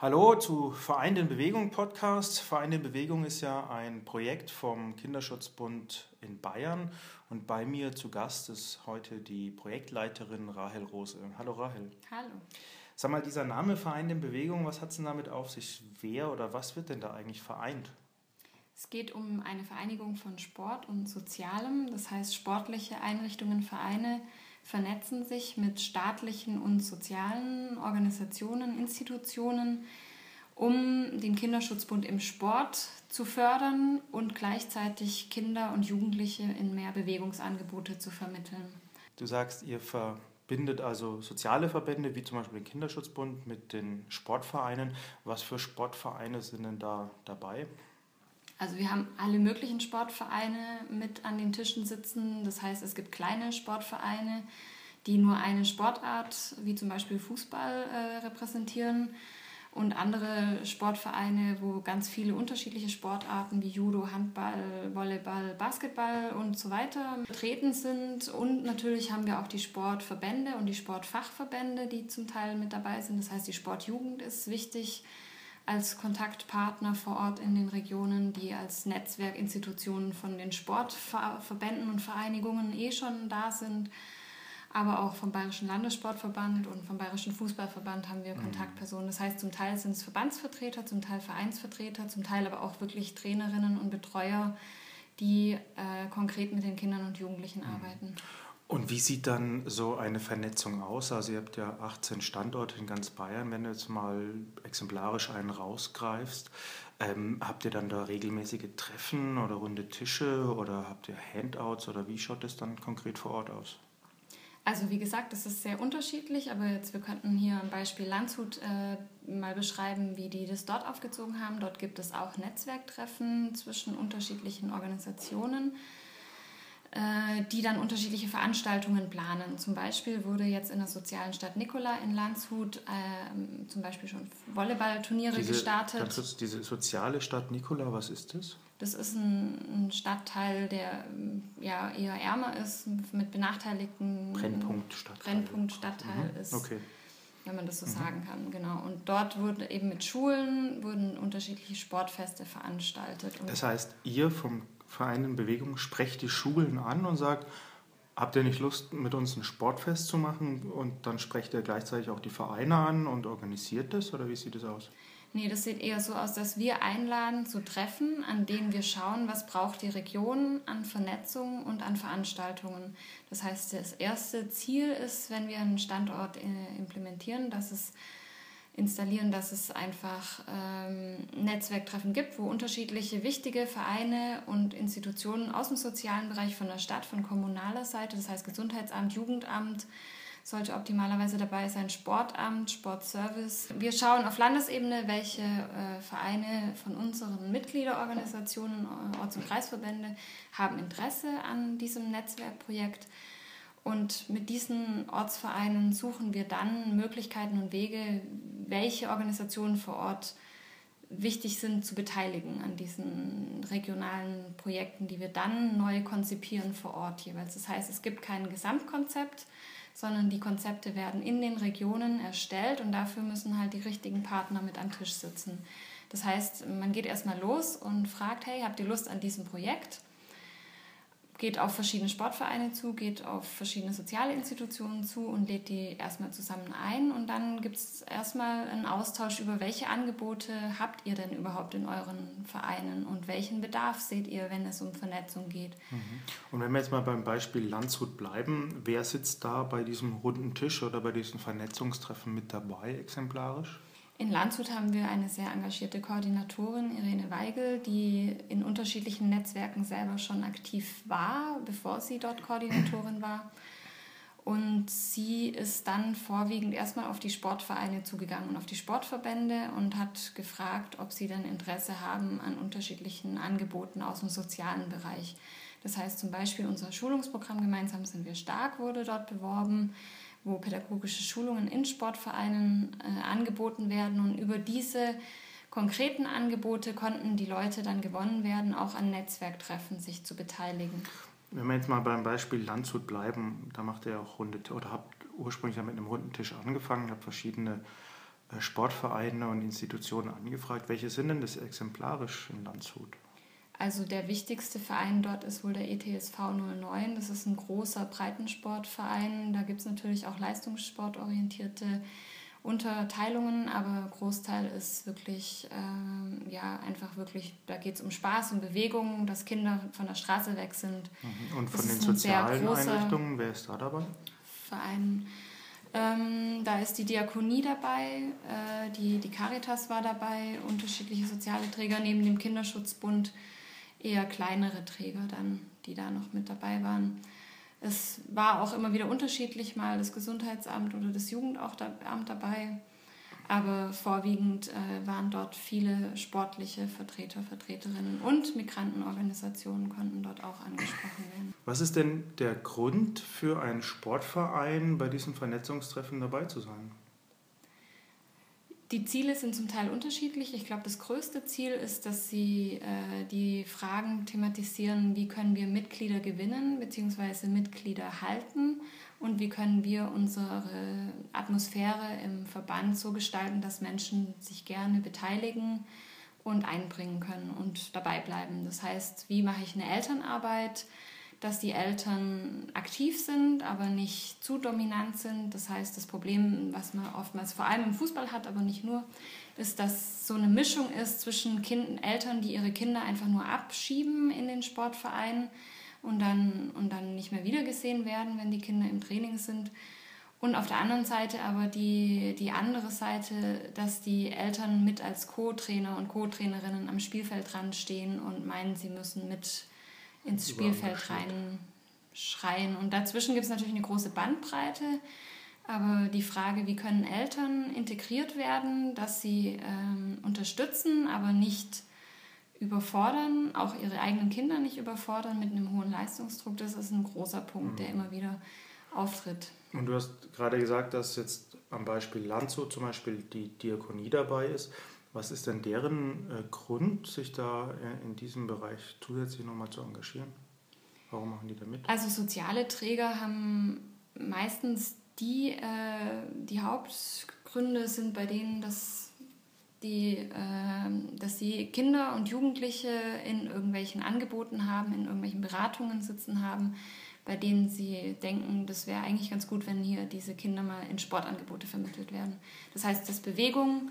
Hallo zu Verein in Bewegung Podcast. Verein in Bewegung ist ja ein Projekt vom Kinderschutzbund in Bayern und bei mir zu Gast ist heute die Projektleiterin Rahel Rose. Hallo Rahel. Hallo. Sag mal, dieser Name Verein in Bewegung, was hat es denn damit auf sich? Wer oder was wird denn da eigentlich vereint? Es geht um eine Vereinigung von Sport und Sozialem, das heißt sportliche Einrichtungen, Vereine vernetzen sich mit staatlichen und sozialen Organisationen, Institutionen, um den Kinderschutzbund im Sport zu fördern und gleichzeitig Kinder und Jugendliche in mehr Bewegungsangebote zu vermitteln. Du sagst, ihr verbindet also soziale Verbände wie zum Beispiel den Kinderschutzbund mit den Sportvereinen. Was für Sportvereine sind denn da dabei? Also wir haben alle möglichen Sportvereine mit an den Tischen sitzen. Das heißt, es gibt kleine Sportvereine, die nur eine Sportart, wie zum Beispiel Fußball, äh, repräsentieren. Und andere Sportvereine, wo ganz viele unterschiedliche Sportarten wie Judo, Handball, Volleyball, Basketball und so weiter vertreten sind. Und natürlich haben wir auch die Sportverbände und die Sportfachverbände, die zum Teil mit dabei sind. Das heißt, die Sportjugend ist wichtig als Kontaktpartner vor Ort in den Regionen, die als Netzwerkinstitutionen von den Sportverbänden und Vereinigungen eh schon da sind. Aber auch vom Bayerischen Landessportverband und vom Bayerischen Fußballverband haben wir mhm. Kontaktpersonen. Das heißt, zum Teil sind es Verbandsvertreter, zum Teil Vereinsvertreter, zum Teil aber auch wirklich Trainerinnen und Betreuer, die äh, konkret mit den Kindern und Jugendlichen mhm. arbeiten. Und wie sieht dann so eine Vernetzung aus? Also ihr habt ja 18 Standorte in ganz Bayern. Wenn du jetzt mal exemplarisch einen rausgreifst, ähm, habt ihr dann da regelmäßige Treffen oder runde Tische oder habt ihr Handouts oder wie schaut das dann konkret vor Ort aus? Also wie gesagt, das ist sehr unterschiedlich, aber jetzt wir könnten hier am Beispiel Landshut äh, mal beschreiben, wie die das dort aufgezogen haben. Dort gibt es auch Netzwerktreffen zwischen unterschiedlichen Organisationen. Äh, die dann unterschiedliche Veranstaltungen planen. Zum Beispiel wurde jetzt in der sozialen Stadt Nikola in Landshut äh, zum Beispiel schon Volleyballturniere diese, gestartet. Kurz, diese soziale Stadt Nikola, was ist das? Das ist ein, ein, Stadtteil, der ja, eher ärmer ist, mit benachteiligten Brennpunktstadtteil, Brennpunktstadtteil mhm. ist. Okay. Wenn man das so mhm. sagen kann, genau. Und dort wurden eben mit Schulen wurden unterschiedliche Sportfeste veranstaltet. Das heißt, ihr vom Verein in Bewegung sprecht die Schulen an und sagt, habt ihr nicht Lust, mit uns ein Sportfest zu machen? Und dann sprecht ihr gleichzeitig auch die Vereine an und organisiert das? Oder wie sieht das aus? Nee, das sieht eher so aus, dass wir einladen zu Treffen, an denen wir schauen, was braucht die Region an Vernetzung und an Veranstaltungen. Das heißt, das erste Ziel ist, wenn wir einen Standort äh, implementieren, dass es installieren, dass es einfach ähm, Netzwerktreffen gibt, wo unterschiedliche wichtige Vereine und Institutionen aus dem sozialen Bereich von der Stadt, von kommunaler Seite, das heißt Gesundheitsamt, Jugendamt, sollte optimalerweise dabei sein, Sportamt, Sportservice. Wir schauen auf Landesebene, welche äh, Vereine von unseren Mitgliederorganisationen, Orts- und Kreisverbände haben Interesse an diesem Netzwerkprojekt und mit diesen Ortsvereinen suchen wir dann Möglichkeiten und Wege, welche Organisationen vor Ort wichtig sind zu beteiligen an diesen regionalen Projekten, die wir dann neu konzipieren vor Ort jeweils. Das heißt, es gibt kein Gesamtkonzept, sondern die Konzepte werden in den Regionen erstellt und dafür müssen halt die richtigen Partner mit am Tisch sitzen. Das heißt, man geht erstmal los und fragt, hey, habt ihr Lust an diesem Projekt? Geht auf verschiedene Sportvereine zu, geht auf verschiedene soziale Institutionen zu und lädt die erstmal zusammen ein. Und dann gibt es erstmal einen Austausch über, welche Angebote habt ihr denn überhaupt in euren Vereinen und welchen Bedarf seht ihr, wenn es um Vernetzung geht. Mhm. Und wenn wir jetzt mal beim Beispiel Landshut bleiben, wer sitzt da bei diesem runden Tisch oder bei diesen Vernetzungstreffen mit dabei exemplarisch? In Landshut haben wir eine sehr engagierte Koordinatorin, Irene Weigel, die in unterschiedlichen Netzwerken selber schon aktiv war, bevor sie dort Koordinatorin war. Und sie ist dann vorwiegend erstmal auf die Sportvereine zugegangen und auf die Sportverbände und hat gefragt, ob sie denn Interesse haben an unterschiedlichen Angeboten aus dem sozialen Bereich. Das heißt zum Beispiel unser Schulungsprogramm Gemeinsam sind wir stark wurde dort beworben wo pädagogische Schulungen in Sportvereinen äh, angeboten werden. Und über diese konkreten Angebote konnten die Leute dann gewonnen werden, auch an Netzwerktreffen sich zu beteiligen. Wenn wir jetzt mal beim Beispiel Landshut bleiben, da macht ihr auch runde oder habt ursprünglich mit einem runden Tisch angefangen, habt verschiedene äh, Sportvereine und Institutionen angefragt. Welche sind denn das exemplarisch in Landshut? Also der wichtigste Verein dort ist wohl der ETSV 09. Das ist ein großer Breitensportverein. Da gibt es natürlich auch leistungssportorientierte Unterteilungen, aber Großteil ist wirklich, äh, ja, einfach wirklich, da geht es um Spaß und Bewegung, dass Kinder von der Straße weg sind. Mhm. Und von den sozialen Einrichtungen, wer ist da dabei? Verein. Ähm, da ist die Diakonie dabei, äh, die, die Caritas war dabei, unterschiedliche soziale Träger neben dem Kinderschutzbund, eher kleinere Träger dann, die da noch mit dabei waren. Es war auch immer wieder unterschiedlich, mal das Gesundheitsamt oder das Jugendamt dabei. Aber vorwiegend äh, waren dort viele sportliche Vertreter, Vertreterinnen und Migrantenorganisationen konnten dort auch angesprochen werden. Was ist denn der Grund für einen Sportverein bei diesen Vernetzungstreffen dabei zu sein? Die Ziele sind zum Teil unterschiedlich. Ich glaube, das größte Ziel ist, dass sie äh, die Fragen thematisieren, wie können wir Mitglieder gewinnen bzw. Mitglieder halten und wie können wir unsere Atmosphäre im Verband so gestalten, dass Menschen sich gerne beteiligen und einbringen können und dabei bleiben. Das heißt, wie mache ich eine Elternarbeit? Dass die Eltern aktiv sind, aber nicht zu dominant sind. Das heißt, das Problem, was man oftmals vor allem im Fußball hat, aber nicht nur, ist, dass so eine Mischung ist zwischen kind Eltern, die ihre Kinder einfach nur abschieben in den Sportverein und dann, und dann nicht mehr wiedergesehen werden, wenn die Kinder im Training sind. Und auf der anderen Seite aber die, die andere Seite, dass die Eltern mit als Co-Trainer und Co-Trainerinnen am Spielfeld dran stehen und meinen, sie müssen mit ins Spielfeld rein schreien. Und dazwischen gibt es natürlich eine große Bandbreite. Aber die Frage, wie können Eltern integriert werden, dass sie ähm, unterstützen, aber nicht überfordern, auch ihre eigenen Kinder nicht überfordern mit einem hohen Leistungsdruck, das ist ein großer Punkt, mhm. der immer wieder auftritt. Und du hast gerade gesagt, dass jetzt am Beispiel Landshut zum Beispiel die Diakonie dabei ist. Was ist denn deren äh, Grund, sich da äh, in diesem Bereich zusätzlich nochmal zu engagieren? Warum machen die da mit? Also soziale Träger haben meistens die, äh, die Hauptgründe sind bei denen, dass die, äh, dass die Kinder und Jugendliche in irgendwelchen Angeboten haben, in irgendwelchen Beratungen sitzen haben, bei denen sie denken, das wäre eigentlich ganz gut, wenn hier diese Kinder mal in Sportangebote vermittelt werden. Das heißt, dass Bewegung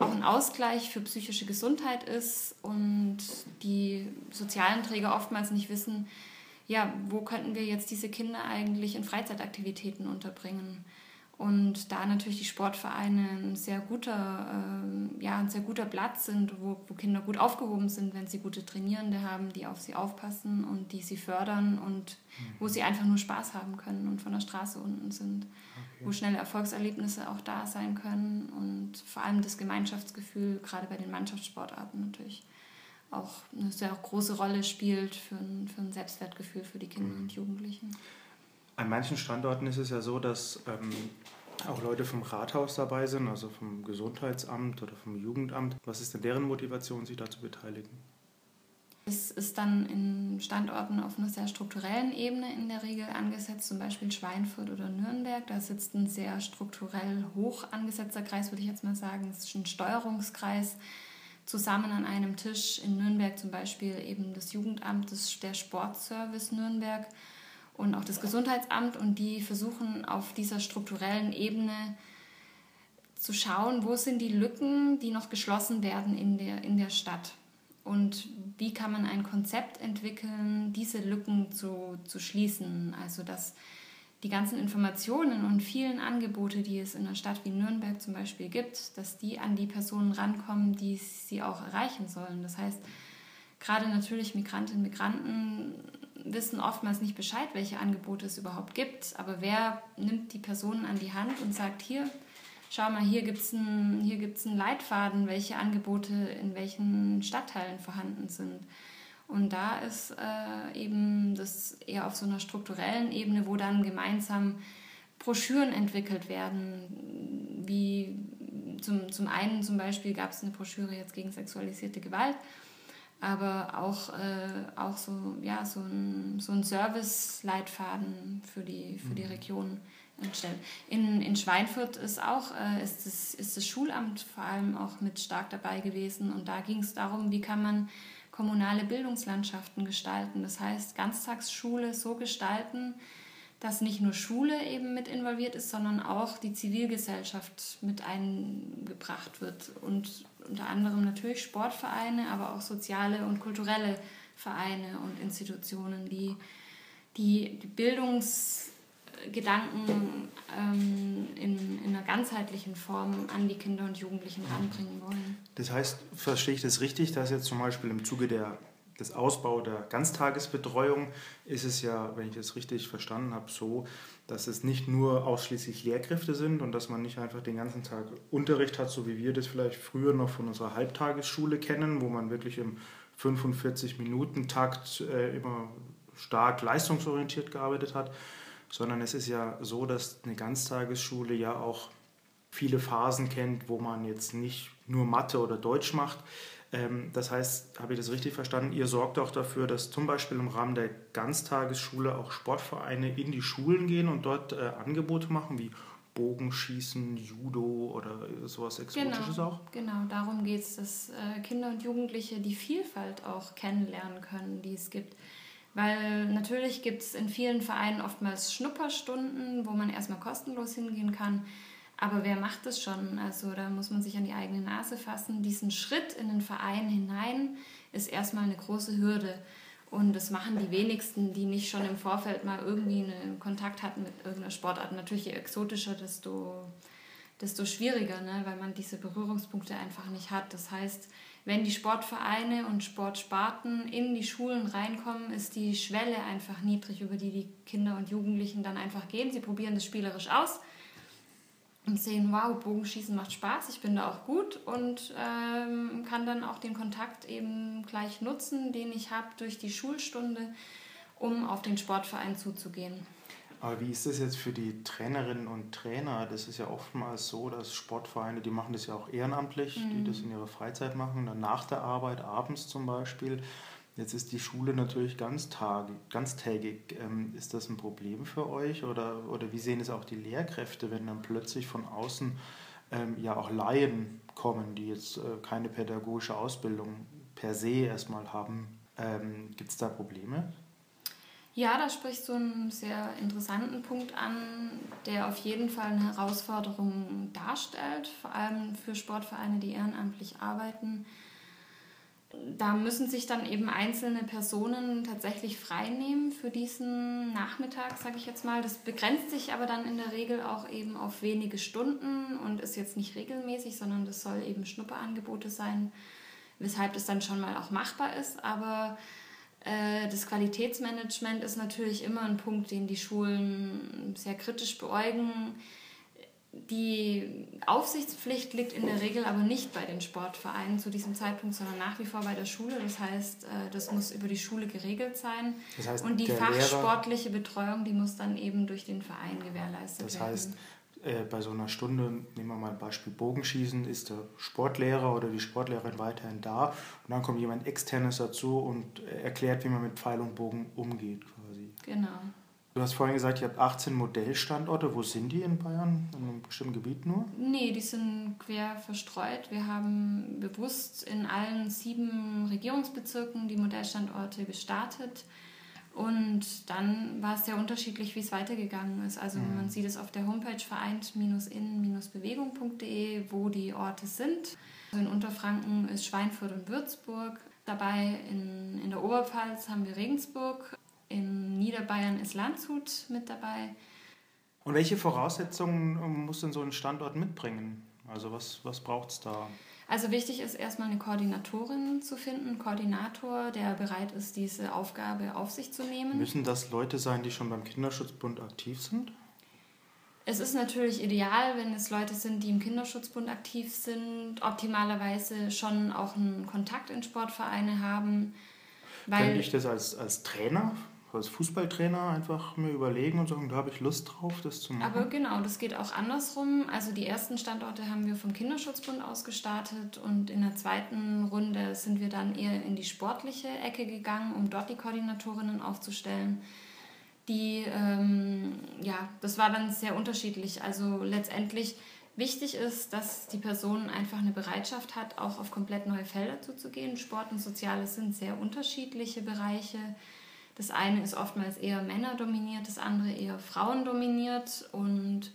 auch ein Ausgleich für psychische Gesundheit ist und die sozialen Träger oftmals nicht wissen, ja, wo könnten wir jetzt diese Kinder eigentlich in Freizeitaktivitäten unterbringen? Und da natürlich die Sportvereine ein sehr guter, äh, ja, ein sehr guter Platz sind, wo, wo Kinder gut aufgehoben sind, wenn sie gute Trainierende haben, die auf sie aufpassen und die sie fördern und mhm. wo sie einfach nur Spaß haben können und von der Straße unten sind. Okay. Wo schnelle Erfolgserlebnisse auch da sein können und vor allem das Gemeinschaftsgefühl, gerade bei den Mannschaftssportarten natürlich auch eine sehr große Rolle spielt für ein, für ein Selbstwertgefühl für die Kinder mhm. und Jugendlichen. An manchen Standorten ist es ja so, dass ähm, auch Leute vom Rathaus dabei sind, also vom Gesundheitsamt oder vom Jugendamt. Was ist denn deren Motivation, sich da zu beteiligen? Es ist dann in Standorten auf einer sehr strukturellen Ebene in der Regel angesetzt, zum Beispiel Schweinfurt oder Nürnberg. Da sitzt ein sehr strukturell hoch angesetzter Kreis, würde ich jetzt mal sagen. Es ist ein Steuerungskreis zusammen an einem Tisch. In Nürnberg zum Beispiel eben das Jugendamt, das, der Sportservice Nürnberg und auch das Gesundheitsamt und die versuchen auf dieser strukturellen Ebene zu schauen, wo sind die Lücken, die noch geschlossen werden in der, in der Stadt und wie kann man ein Konzept entwickeln, diese Lücken zu, zu schließen. Also dass die ganzen Informationen und vielen Angebote, die es in einer Stadt wie Nürnberg zum Beispiel gibt, dass die an die Personen rankommen, die sie auch erreichen sollen. Das heißt, gerade natürlich Migrantinnen und Migranten wissen oftmals nicht Bescheid, welche Angebote es überhaupt gibt. Aber wer nimmt die Personen an die Hand und sagt, hier, schau mal, hier gibt es einen, einen Leitfaden, welche Angebote in welchen Stadtteilen vorhanden sind. Und da ist äh, eben das eher auf so einer strukturellen Ebene, wo dann gemeinsam Broschüren entwickelt werden, wie zum, zum einen zum Beispiel gab es eine Broschüre jetzt gegen sexualisierte Gewalt aber auch, äh, auch so, ja, so ein, so ein Service-Leitfaden für die, für die mhm. Region stellen. In, in Schweinfurt ist auch äh, ist, das, ist das Schulamt vor allem auch mit stark dabei gewesen und da ging es darum, wie kann man kommunale Bildungslandschaften gestalten. Das heißt, Ganztagsschule so gestalten, dass nicht nur Schule eben mit involviert ist, sondern auch die Zivilgesellschaft mit eingebracht wird. Und unter anderem natürlich Sportvereine, aber auch soziale und kulturelle Vereine und Institutionen, die die, Bildungsgedanken ähm, in, in einer ganzheitlichen Form an die Kinder und Jugendlichen anbringen wollen. Das heißt, verstehe ich das richtig, dass jetzt zum Beispiel im Zuge der des Ausbau der Ganztagesbetreuung ist es ja, wenn ich das richtig verstanden habe, so, dass es nicht nur ausschließlich Lehrkräfte sind und dass man nicht einfach den ganzen Tag Unterricht hat, so wie wir das vielleicht früher noch von unserer Halbtagesschule kennen, wo man wirklich im 45-Minuten-Takt äh, immer stark leistungsorientiert gearbeitet hat, sondern es ist ja so, dass eine Ganztagesschule ja auch viele Phasen kennt, wo man jetzt nicht nur Mathe oder Deutsch macht, das heißt, habe ich das richtig verstanden, ihr sorgt auch dafür, dass zum Beispiel im Rahmen der Ganztagesschule auch Sportvereine in die Schulen gehen und dort äh, Angebote machen, wie Bogenschießen, Judo oder sowas Exotisches genau, auch? Genau, darum geht es, dass äh, Kinder und Jugendliche die Vielfalt auch kennenlernen können, die es gibt. Weil natürlich gibt es in vielen Vereinen oftmals Schnupperstunden, wo man erstmal kostenlos hingehen kann. Aber wer macht das schon? Also da muss man sich an die eigene Nase fassen. Diesen Schritt in den Verein hinein ist erstmal eine große Hürde. Und das machen die wenigsten, die nicht schon im Vorfeld mal irgendwie einen Kontakt hatten mit irgendeiner Sportart. Natürlich je exotischer, desto, desto schwieriger, ne? weil man diese Berührungspunkte einfach nicht hat. Das heißt, wenn die Sportvereine und Sportsparten in die Schulen reinkommen, ist die Schwelle einfach niedrig, über die die Kinder und Jugendlichen dann einfach gehen. Sie probieren das spielerisch aus und sehen, wow, Bogenschießen macht Spaß, ich bin da auch gut und ähm, kann dann auch den Kontakt eben gleich nutzen, den ich habe durch die Schulstunde, um auf den Sportverein zuzugehen. Aber wie ist das jetzt für die Trainerinnen und Trainer? Das ist ja oftmals so, dass Sportvereine, die machen das ja auch ehrenamtlich, mhm. die das in ihrer Freizeit machen, dann nach der Arbeit, abends zum Beispiel. Jetzt ist die Schule natürlich ganztagig. ganztägig. Ähm, ist das ein Problem für euch oder, oder wie sehen es auch die Lehrkräfte, wenn dann plötzlich von außen ähm, ja auch Laien kommen, die jetzt äh, keine pädagogische Ausbildung per se erstmal haben? Ähm, Gibt es da Probleme? Ja, da sprichst du einen sehr interessanten Punkt an, der auf jeden Fall eine Herausforderung darstellt, vor allem für Sportvereine, die ehrenamtlich arbeiten da müssen sich dann eben einzelne Personen tatsächlich freinehmen für diesen Nachmittag, sage ich jetzt mal. Das begrenzt sich aber dann in der Regel auch eben auf wenige Stunden und ist jetzt nicht regelmäßig, sondern das soll eben Schnupperangebote sein, weshalb das dann schon mal auch machbar ist. Aber äh, das Qualitätsmanagement ist natürlich immer ein Punkt, den die Schulen sehr kritisch beäugen die Aufsichtspflicht liegt in der Regel aber nicht bei den Sportvereinen zu diesem Zeitpunkt, sondern nach wie vor bei der Schule. Das heißt, äh, das muss über die Schule geregelt sein. Das heißt, und die fachsportliche Betreuung, die muss dann eben durch den Verein gewährleistet das werden. Das heißt, äh, bei so einer Stunde, nehmen wir mal ein Beispiel Bogenschießen, ist der Sportlehrer oder die Sportlehrerin weiterhin da und dann kommt jemand externes dazu und erklärt, wie man mit Pfeil und Bogen umgeht quasi. Genau. Du hast vorhin gesagt, ihr habt 18 Modellstandorte. Wo sind die in Bayern? In einem bestimmten Gebiet nur? Nee, die sind quer verstreut. Wir haben bewusst in allen sieben Regierungsbezirken die Modellstandorte gestartet. Und dann war es sehr unterschiedlich, wie es weitergegangen ist. Also mhm. man sieht es auf der Homepage vereint-in-bewegung.de, wo die Orte sind. Also in Unterfranken ist Schweinfurt und Würzburg. Dabei in, in der Oberpfalz haben wir Regensburg in Niederbayern ist Landshut mit dabei. Und welche Voraussetzungen muss denn so ein Standort mitbringen? Also was, was braucht es da? Also wichtig ist erstmal eine Koordinatorin zu finden, Koordinator, der bereit ist, diese Aufgabe auf sich zu nehmen. Müssen das Leute sein, die schon beim Kinderschutzbund aktiv sind? Es ist natürlich ideal, wenn es Leute sind, die im Kinderschutzbund aktiv sind, optimalerweise schon auch einen Kontakt in Sportvereine haben. Weil Könnte ich das als, als Trainer als Fußballtrainer einfach mir überlegen und sagen, da habe ich Lust drauf, das zu machen. Aber genau, das geht auch andersrum. Also die ersten Standorte haben wir vom Kinderschutzbund aus gestartet und in der zweiten Runde sind wir dann eher in die sportliche Ecke gegangen, um dort die Koordinatorinnen aufzustellen. Die, ähm, ja, das war dann sehr unterschiedlich. Also letztendlich wichtig ist, dass die Person einfach eine Bereitschaft hat, auch auf komplett neue Felder zuzugehen. Sport und Soziales sind sehr unterschiedliche Bereiche. Das eine ist oftmals eher männerdominiert, das andere eher frauendominiert und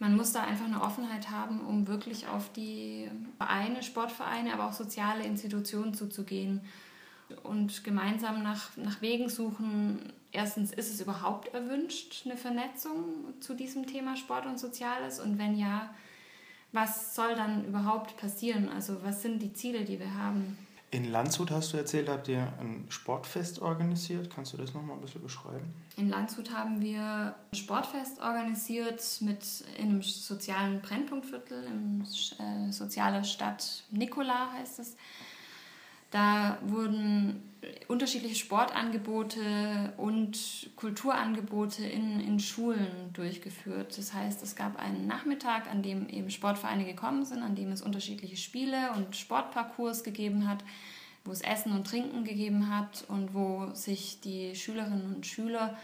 man muss da einfach eine Offenheit haben, um wirklich auf die Vereine, Sportvereine, aber auch soziale Institutionen zuzugehen und gemeinsam nach, nach Wegen suchen. Erstens, ist es überhaupt erwünscht, eine Vernetzung zu diesem Thema Sport und Soziales? Und wenn ja, was soll dann überhaupt passieren? Also was sind die Ziele, die wir haben? In Landshut hast du erzählt, habt ihr ein Sportfest organisiert. Kannst du das nochmal ein bisschen beschreiben? In Landshut haben wir ein Sportfest organisiert mit in einem sozialen Brennpunktviertel, im äh, soziale Stadt Nikola heißt es. Da wurden unterschiedliche Sportangebote und Kulturangebote in, in Schulen durchgeführt. Das heißt, es gab einen Nachmittag, an dem eben Sportvereine gekommen sind, an dem es unterschiedliche Spiele und Sportparcours gegeben hat, wo es Essen und Trinken gegeben hat und wo sich die Schülerinnen und Schüler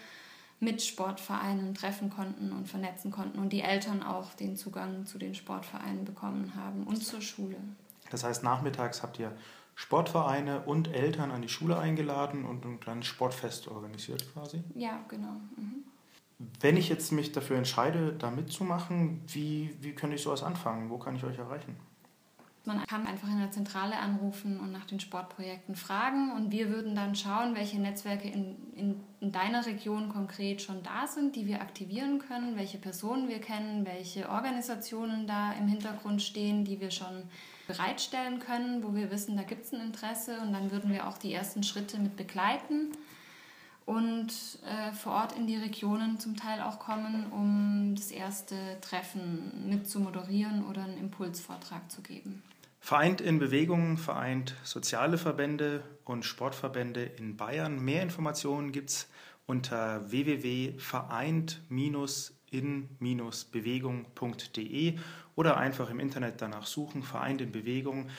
mit Sportvereinen treffen konnten und vernetzen konnten und die Eltern auch den Zugang zu den Sportvereinen bekommen haben und zur Schule. Das heißt, nachmittags habt ihr Sportvereine und Eltern an die Schule eingeladen und ein kleines Sportfest organisiert quasi? Ja, genau. Mhm. Wenn ich jetzt mich dafür entscheide, da mitzumachen, wie, wie könnte ich sowas anfangen? Wo kann ich euch erreichen? Man kann einfach in der Zentrale anrufen und nach den Sportprojekten fragen und wir würden dann schauen, welche Netzwerke in, in, in, deiner Region konkret schon da sind, die wir aktivieren können, welche Personen wir kennen, welche Organisationen da im Hintergrund stehen, die wir schon bereitstellen können, wo wir wissen, da gibt es ein Interesse und dann würden wir auch die ersten Schritte mit begleiten und äh, vor Ort in die Regionen zum Teil auch kommen, um das erste Treffen mit zu moderieren oder einen Impulsvortrag zu geben. Vereint in Bewegung, vereint soziale Verbände und Sportverbände in Bayern. Mehr Informationen gibt es unter www.vereint-in-bewegung.de oder einfach im Internet danach suchen, Vereint in Bewegung.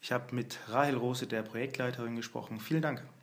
Ich habe mit Rahel Rose, der Projektleiterin, gesprochen. Vielen Dank.